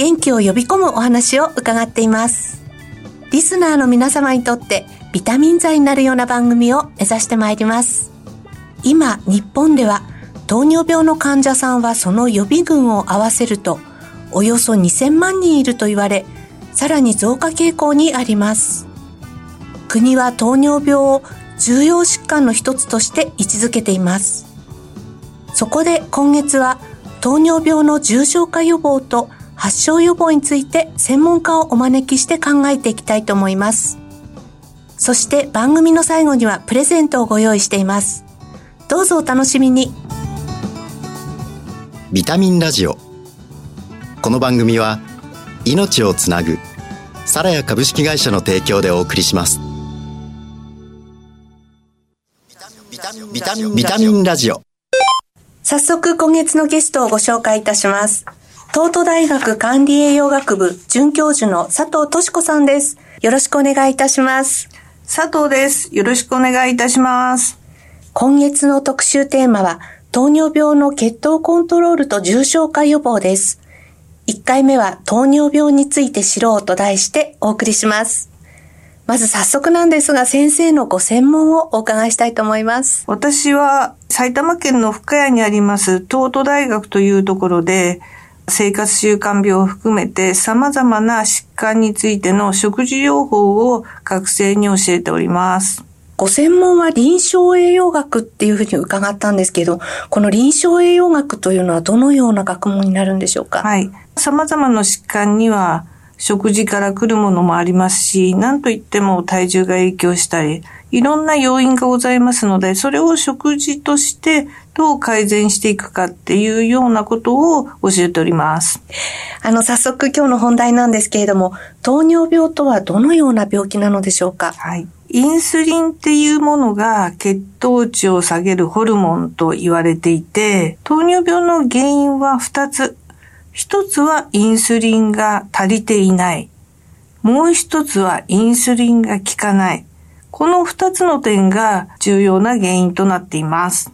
元気を呼び込むお話を伺っています。リスナーの皆様にとってビタミン剤になるような番組を目指してまいります。今、日本では糖尿病の患者さんはその予備軍を合わせるとおよそ2000万人いると言われ、さらに増加傾向にあります。国は糖尿病を重要疾患の一つとして位置づけています。そこで今月は糖尿病の重症化予防と発症予防について専門家をお招きして考えていきたいと思います。そして番組の最後にはプレゼントをご用意しています。どうぞお楽しみに。ビタミンラジオ。この番組は命をつなぐサラヤ株式会社の提供でお送りします。ビタミンラジオ。早速今月のゲストをご紹介いたします。東都大学管理栄養学部准教授の佐藤敏子さんです。よろしくお願いいたします。佐藤です。よろしくお願いいたします。今月の特集テーマは、糖尿病の血糖コントロールと重症化予防です。1回目は糖尿病について知ろうと題してお送りします。まず早速なんですが、先生のご専門をお伺いしたいと思います。私は埼玉県の深谷にあります東都大学というところで、生活習慣病を含めて様々な疾患についての食事療法を学生に教えております。ご専門は臨床栄養学っていうふうに伺ったんですけど、この臨床栄養学というのはどのような学問になるんでしょうか？はい。様々な疾患には食事から来るものもありますし、何と言っても体重が影響したり、いろんな要因がございますので、それを食事としてどう改善していくかっていうようなことを教えております。あの、早速今日の本題なんですけれども、糖尿病とはどのような病気なのでしょうか？はい。インスリンっていうものが血糖値を下げるホルモンと言われていて、糖尿病の原因は2つ一つはインスリンが足りていない。もう一つはインスリンが効かない。この二つの点が重要な原因となっています。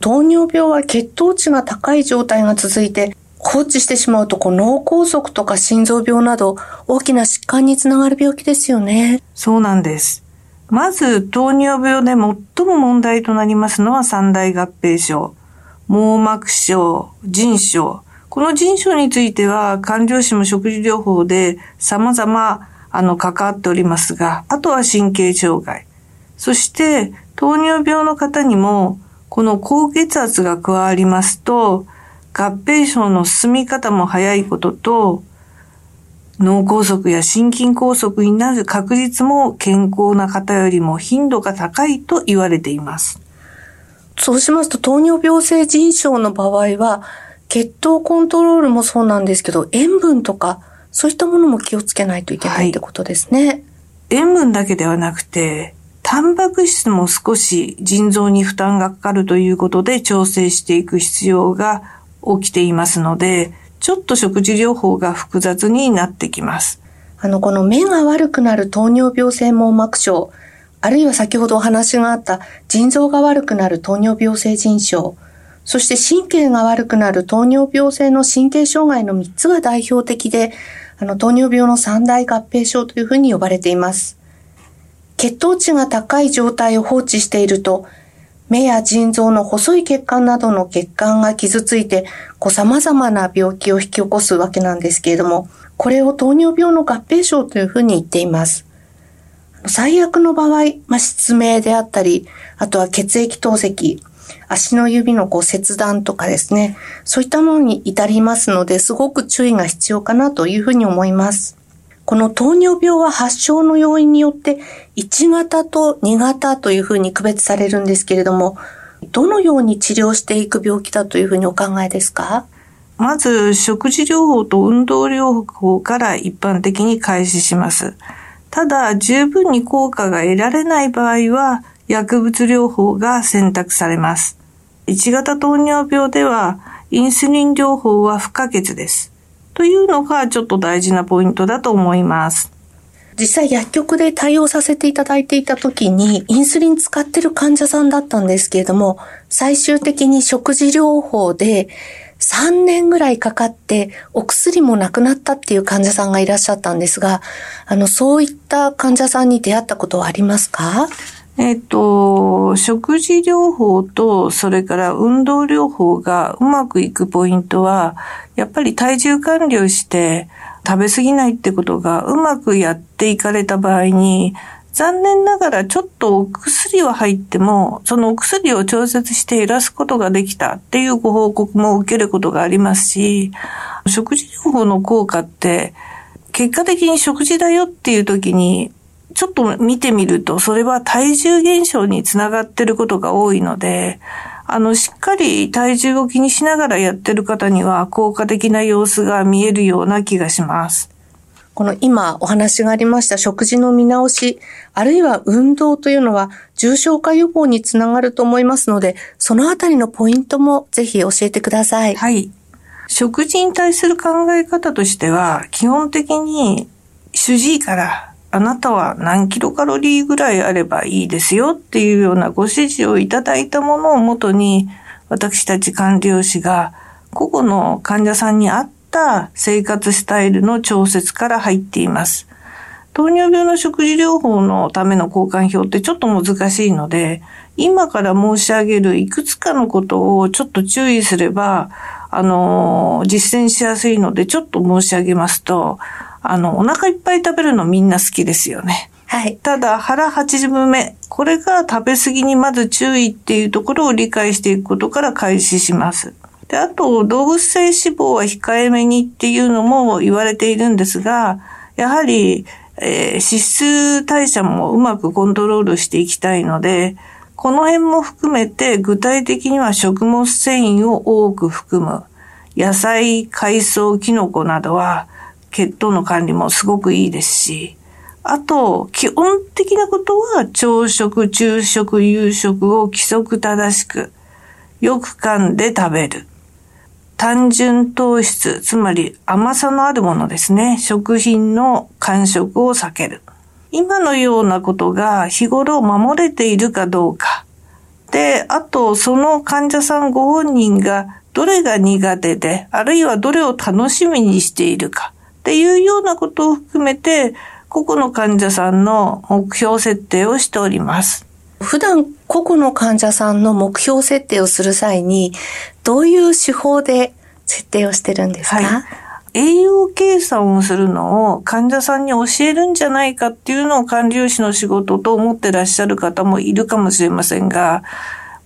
糖尿病は血糖値が高い状態が続いて、放置してしまうとこう脳梗塞とか心臓病など大きな疾患につながる病気ですよね。そうなんです。まず糖尿病で最も問題となりますのは三大合併症。網膜症、腎症、この腎症については、管療師も食事療法で様々、あの、関わっておりますが、あとは神経障害。そして、糖尿病の方にも、この高血圧が加わりますと、合併症の進み方も早いことと、脳梗塞や心筋梗塞になる確率も健康な方よりも頻度が高いと言われています。そうしますと、糖尿病性腎症の場合は、血糖コントロールもそうなんですけど、塩分とか、そういったものも気をつけないといけないってことですね。はい、塩分だけではなくて、タンパク質も少し腎臓に負担がかかるということで調整していく必要が起きていますので、ちょっと食事療法が複雑になってきます。あの、この目が悪くなる糖尿病性網膜症、あるいは先ほどお話があった腎臓が悪くなる糖尿病性腎症、そして神経が悪くなる糖尿病性の神経障害の3つが代表的で、あの、糖尿病の三大合併症というふうに呼ばれています。血糖値が高い状態を放置していると、目や腎臓の細い血管などの血管が傷ついて、こう様々な病気を引き起こすわけなんですけれども、これを糖尿病の合併症というふうに言っています。最悪の場合、まあ、失明であったり、あとは血液透析、足の指のこう切断とかですね、そういったものに至りますので、すごく注意が必要かなというふうに思います。この糖尿病は発症の要因によって1型と2型というふうに区別されるんですけれども、どのように治療していく病気だというふうにお考えですか？まず食事療法と運動療法から一般的に開始します。ただ、十分に効果が得られない場合は、薬物療法が選択されます。1型糖尿病では、インスリン療法は不可欠です。というのがちょっと大事なポイントだと思います。実際薬局で対応させていただいていた時に、インスリン使ってる患者さんだったんですけれども、最終的に食事療法で3年ぐらいかかってお薬もなくなったっていう患者さんがいらっしゃったんですが、あの、そういった患者さんに出会ったことはありますか？えっ、と、食事療法と、それから運動療法がうまくいくポイントは、やっぱり体重管理をして食べ過ぎないってことがうまくやっていかれた場合に、残念ながらちょっとお薬は入っても、そのお薬を調節して減らすことができたっていうご報告も受けることがありますし、食事療法の効果って、結果的に食事だよっていう時に、ちょっと見てみると、それは体重減少につながってることが多いので、あの、しっかり体重を気にしながらやってる方には効果的な様子が見えるような気がします。この今お話がありました食事の見直し、あるいは運動というのは重症化予防につながると思いますので、そのあたりのポイントもぜひ教えてください。はい。食事に対する考え方としては、基本的に主治医からあなたは何キロカロリーぐらいあればいいですよっていうようなご指示をいただいたものをもとに、私たち管理栄師が個々の患者さんに合った生活スタイルの調節から入っています。糖尿病の食事療法のための交換表ってちょっと難しいので、今から申し上げるいくつかのことをちょっと注意すれば、あの、実践しやすいので、ちょっと申し上げますと、あの、お腹いっぱい食べるのみんな好きですよね。はい。ただ、腹八分目。これが食べ過ぎにまず注意っていうところを理解していくことから開始します。で、あと、動物性脂肪は控えめにっていうのも言われているんですが、やはり、えー、脂質代謝もうまくコントロールしていきたいので、この辺も含めて具体的には食物繊維を多く含む野菜、海藻、キノコなどは血糖の管理もすごくいいですし、あと、基本的なことは朝食、昼食、夕食を規則正しく、よく噛んで食べる。単純糖質、つまり甘さのあるものですね。食品の感触を避ける。今のようなことが日頃守れているかどうか。で、あと、その患者さんご本人がどれが苦手で、あるいはどれを楽しみにしているかっていうようなことを含めて、個々の患者さんの目標設定をしております。普段個々の患者さんの目標設定をする際に、どういう手法で設定をしてるんですか、はい栄養計算をするのを患者さんに教えるんじゃないかっていうのを管理栄師の仕事と思ってらっしゃる方もいるかもしれませんが、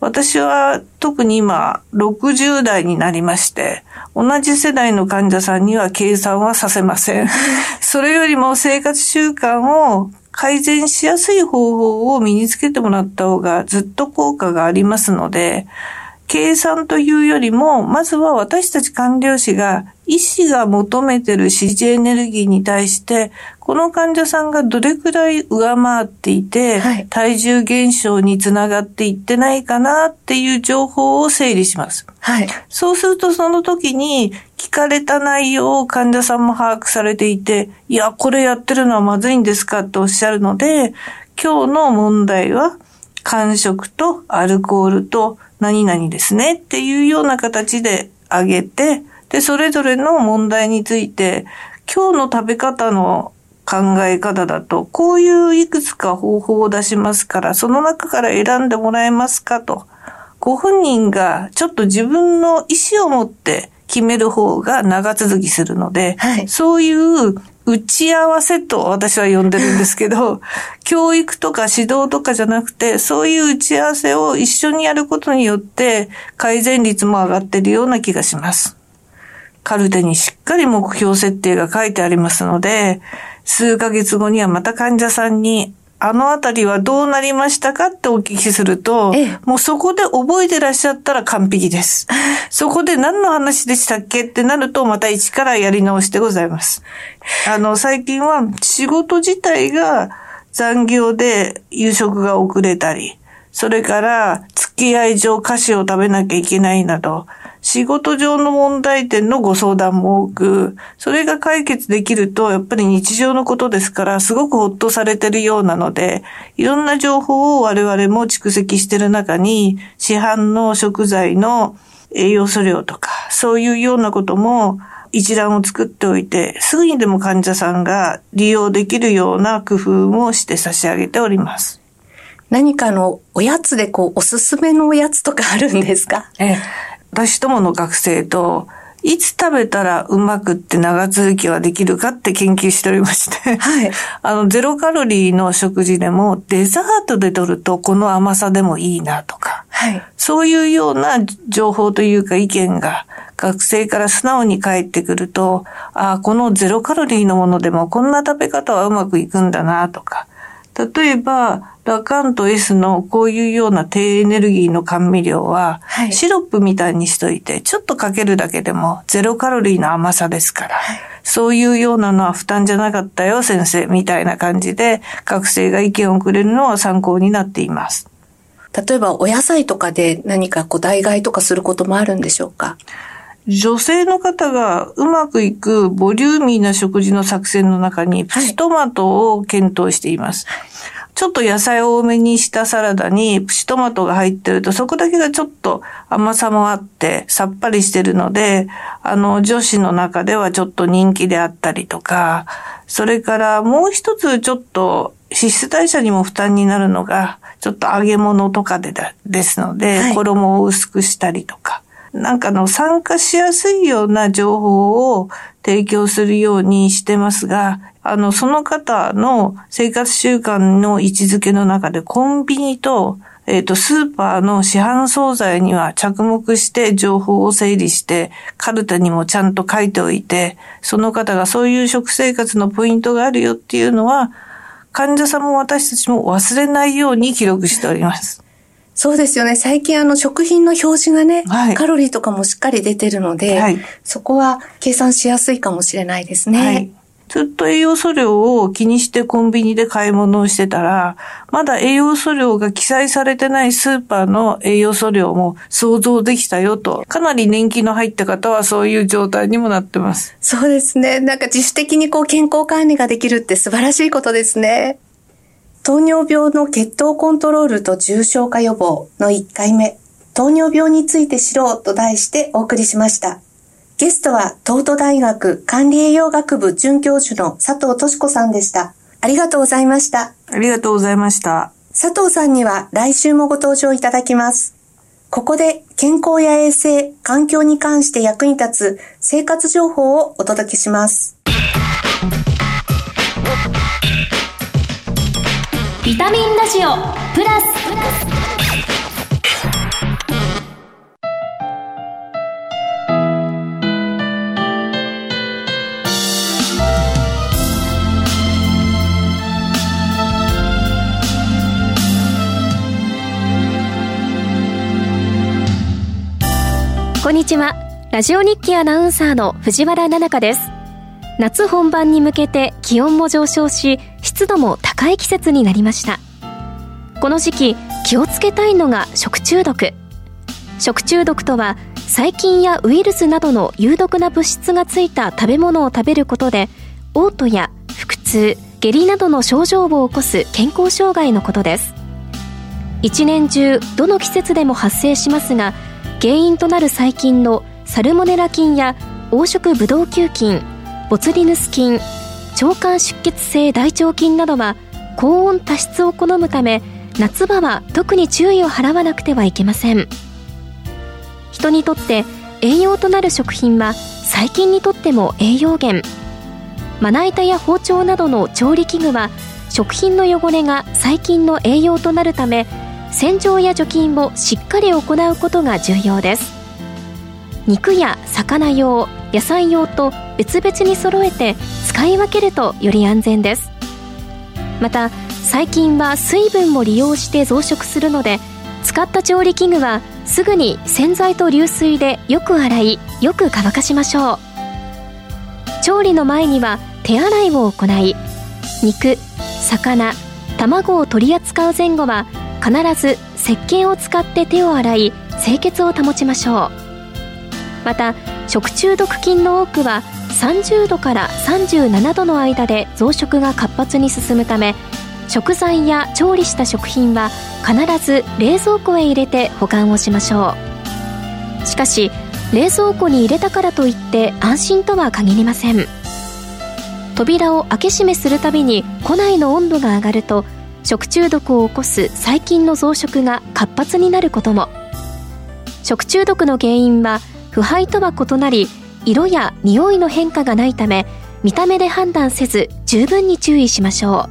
私は特に今60代になりまして、同じ世代の患者さんには計算はさせません。それよりも生活習慣を改善しやすい方法を身につけてもらった方がずっと効果がありますので、計算というよりも、まずは私たち官僚士が医師が求めてる指示エネルギーに対して、この患者さんがどれくらい上回っていて、はい、体重減少につながっていってないかなっていう情報を整理します。はい。そうするとその時に聞かれた内容を患者さんも把握されていて、いや、これやってるのはまずいんですかっておっしゃるので、今日の問題は、間食とアルコールと何々ですねっていうような形であげて、で、それぞれの問題について、今日の食べ方の考え方だと、こういういくつか方法を出しますから、その中から選んでもらえますかと。ご本人がちょっと自分の意思を持って決める方が長続きするので、はい、そういう打ち合わせと私は呼んでるんですけど、教育とか指導とかじゃなくて、そういう打ち合わせを一緒にやることによって改善率も上がってるような気がします。カルテにしっかり目標設定が書いてありますので、数ヶ月後にはまた患者さんにあのあたりはどうなりましたかってお聞きすると、ええ、もうそこで覚えてらっしゃったら完璧です。そこで何の話でしたっけってなると、また一からやり直してございます。あの、最近は仕事自体が残業で夕食が遅れたり、それから付き合い上菓子を食べなきゃいけないなど、仕事上の問題点のご相談も多く、それが解決できると、やっぱり日常のことですから、すごくほっとされてるようなので、いろんな情報を我々も蓄積してる中に、市販の食材の栄養素量とか、そういうようなことも一覧を作っておいて、すぐにでも患者さんが利用できるような工夫もして差し上げております。何かのおやつでこう、おすすめのおやつとかあるんですか？ええ。私どもの学生と、いつ食べたらうまくって長続きはできるかって研究しておりましてはい。あの、ゼロカロリーの食事でもデザートで取るとこの甘さでもいいなとか、はい。そういうような情報というか意見が学生から素直に返ってくると、ああ、このゼロカロリーのものでもこんな食べ方はうまくいくんだなとか、例えば、ラカンと S のこういうような低エネルギーの甘味料は、はい、シロップみたいにしといて、ちょっとかけるだけでもゼロカロリーの甘さですから、はい、そういうようなのは負担じゃなかったよ、先生、みたいな感じで、学生が意見をくれるのは参考になっています。例えば、お野菜とかで何かこう代替とかすることもあるんでしょうか？女性の方がうまくいくボリューミーな食事の作戦の中にプチトマトを検討しています。はい。ちょっと野菜を多めにしたサラダにプチトマトが入ってると、そこだけがちょっと甘さもあってさっぱりしてるので、あの、女子の中ではちょっと人気であったりとか、それからもう一つちょっと脂質代謝にも負担になるのが、ちょっと揚げ物とかでだですので、はい、衣を薄くしたりとか、なんかの参加しやすいような情報を提供するようにしてますが、あの、その方の生活習慣の位置づけの中でコンビニと、えっ、ー、と、スーパーの市販惣菜には着目して情報を整理して、カルタにもちゃんと書いておいて、その方がそういう食生活のポイントがあるよっていうのは、患者さんも私たちも忘れないように記録しております。そうですよね。最近あの食品の表示がね、はい、カロリーとかもしっかり出てるので、はい、そこは計算しやすいかもしれないですね。はいずっと栄養素量を気にしてコンビニで買い物をしてたら、まだ栄養素量が記載されてないスーパーの栄養素量も想像できたよと、かなり年季の入った方はそういう状態にもなってます。そうですね。なんか自主的にこう健康管理ができるって素晴らしいことですね。糖尿病の血糖コントロールと重症化予防の1回目、糖尿病について知ろうと題してお送りしました。ゲストは東都大学管理栄養学部准教授の佐藤敏子さんでした。ありがとうございました。ありがとうございました。佐藤さんには来週もご登場いただきます。ここで健康や衛生、環境に関して役に立つ生活情報をお届けします。タミンラジオプラス。こんにちは。ラジオ日記アナウンサーの藤原奈々香です。夏本番に向けて気温も上昇し湿度も高い季節になりました。この時期気をつけたいのが食中毒。食中毒とは細菌やウイルスなどの有毒な物質がついた食べ物を食べることで嘔吐や腹痛下痢などの症状を起こす健康障害のことです。一年中どの季節でも発生しますが原因となる細菌のサルモネラ菌や黄色ブドウ球菌ボツリヌス菌腸管出血性大腸菌などは高温多湿を好むため夏場は特に注意を払わなくてはいけません。人にとって栄養となる食品は細菌にとっても栄養源。まな板や包丁などの調理器具は食品の汚れが細菌の栄養となるため洗浄や除菌をしっかり行うことが重要です。肉や魚用野菜用と別々に揃えて使い分けるとより安全です。また細菌は水分も利用して増殖するので使った調理器具はすぐに洗剤と流水でよく洗いよく乾かしましょう。調理の前には手洗いを行い肉魚卵を取り扱う前後は必ず石鹸を使って手を洗い清潔を保ちましょう。また食中毒菌の多くは30度から37度の間で増殖が活発に進むため食材や調理した食品は必ず冷蔵庫へ入れて保管をしましょう。しかし冷蔵庫に入れたからといって安心とは限りません。扉を開け閉めするたびに庫内の温度が上がると食中毒を起こす細菌の増殖が活発になることも。食中毒の原因は腐敗とは異なり色や匂いの変化がないため見た目で判断せず十分に注意しましょ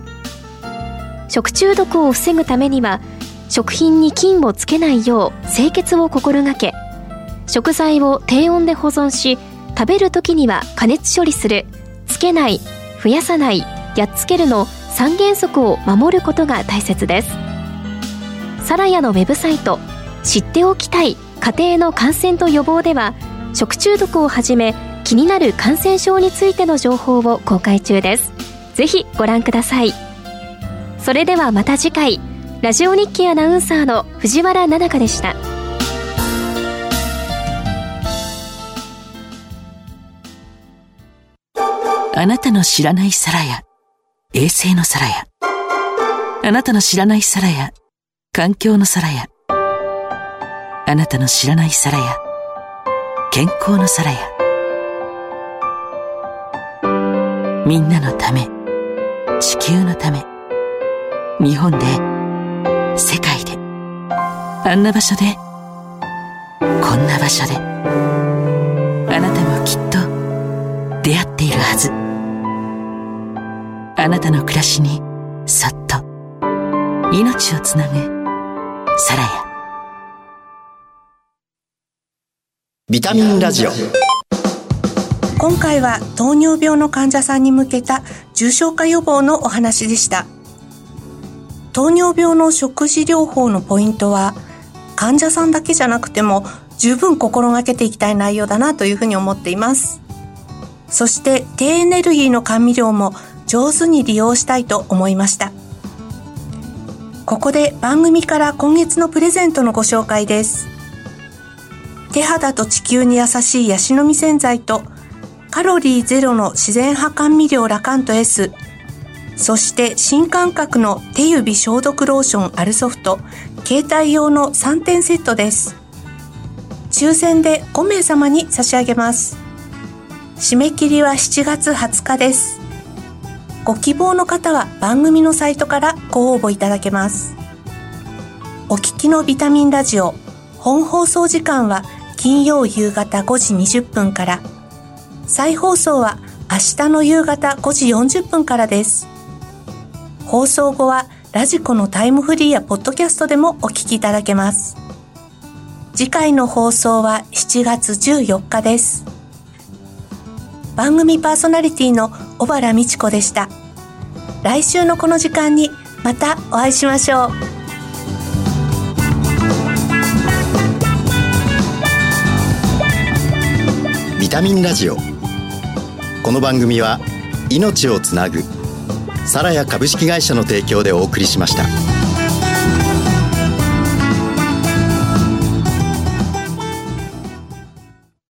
う。食中毒を防ぐためには食品に菌をつけないよう清潔を心がけ食材を低温で保存し食べる時には加熱処理するつけない増やさないやっつけるの3原則を守ることが大切です。サラヤのウェブサイト知っておきたい。家庭の感染と予防では食中毒をはじめ気になる感染症についての情報を公開中です。ぜひご覧ください。それではまた次回ラジオ日記アナウンサーの藤原奈々香でした。あなたの知らない皿や衛星の皿やあなたの知らない皿や環境の皿やあなたの知らない皿や健康の皿やみんなのため地球のため日本で世界であんな場所でこんな場所であなたもきっと出会っているはず。あなたの暮らしにそっと命をつなぐサラビタミンラジオ。今回は糖尿病の患者さんに向けた重症化予防のお話でした。糖尿病の食事療法のポイントは患者さんだけじゃなくても十分心がけていきたい内容だなというふうに思っています。そして低エネルギーの甘味料も上手に利用したいと思いました。ここで番組から今月のプレゼントのご紹介です。手肌と地球に優しいヤシの実洗剤とカロリーゼロの自然派甘味料ラカント S そして新感覚の手指消毒ローションアルソフト携帯用の3点セットです。抽選で5名様に差し上げます。締め切りは7月20日です。ご希望の方は番組のサイトからご応募いただけます。お聞きのビタミンラジオ本放送時間は金曜夕方5時20分から。再放送は明日の夕方5時40分からです。放送後はラジコのタイムフリーやポッドキャストでもお聞きいただけます。次回の放送は7月14日です。番組パーソナリティの小原美智子でした。来週のこの時間にまたお会いしましょう。タミンラジオこの番組は命をつなぐサラヤ株式会社の提供でお送りしました。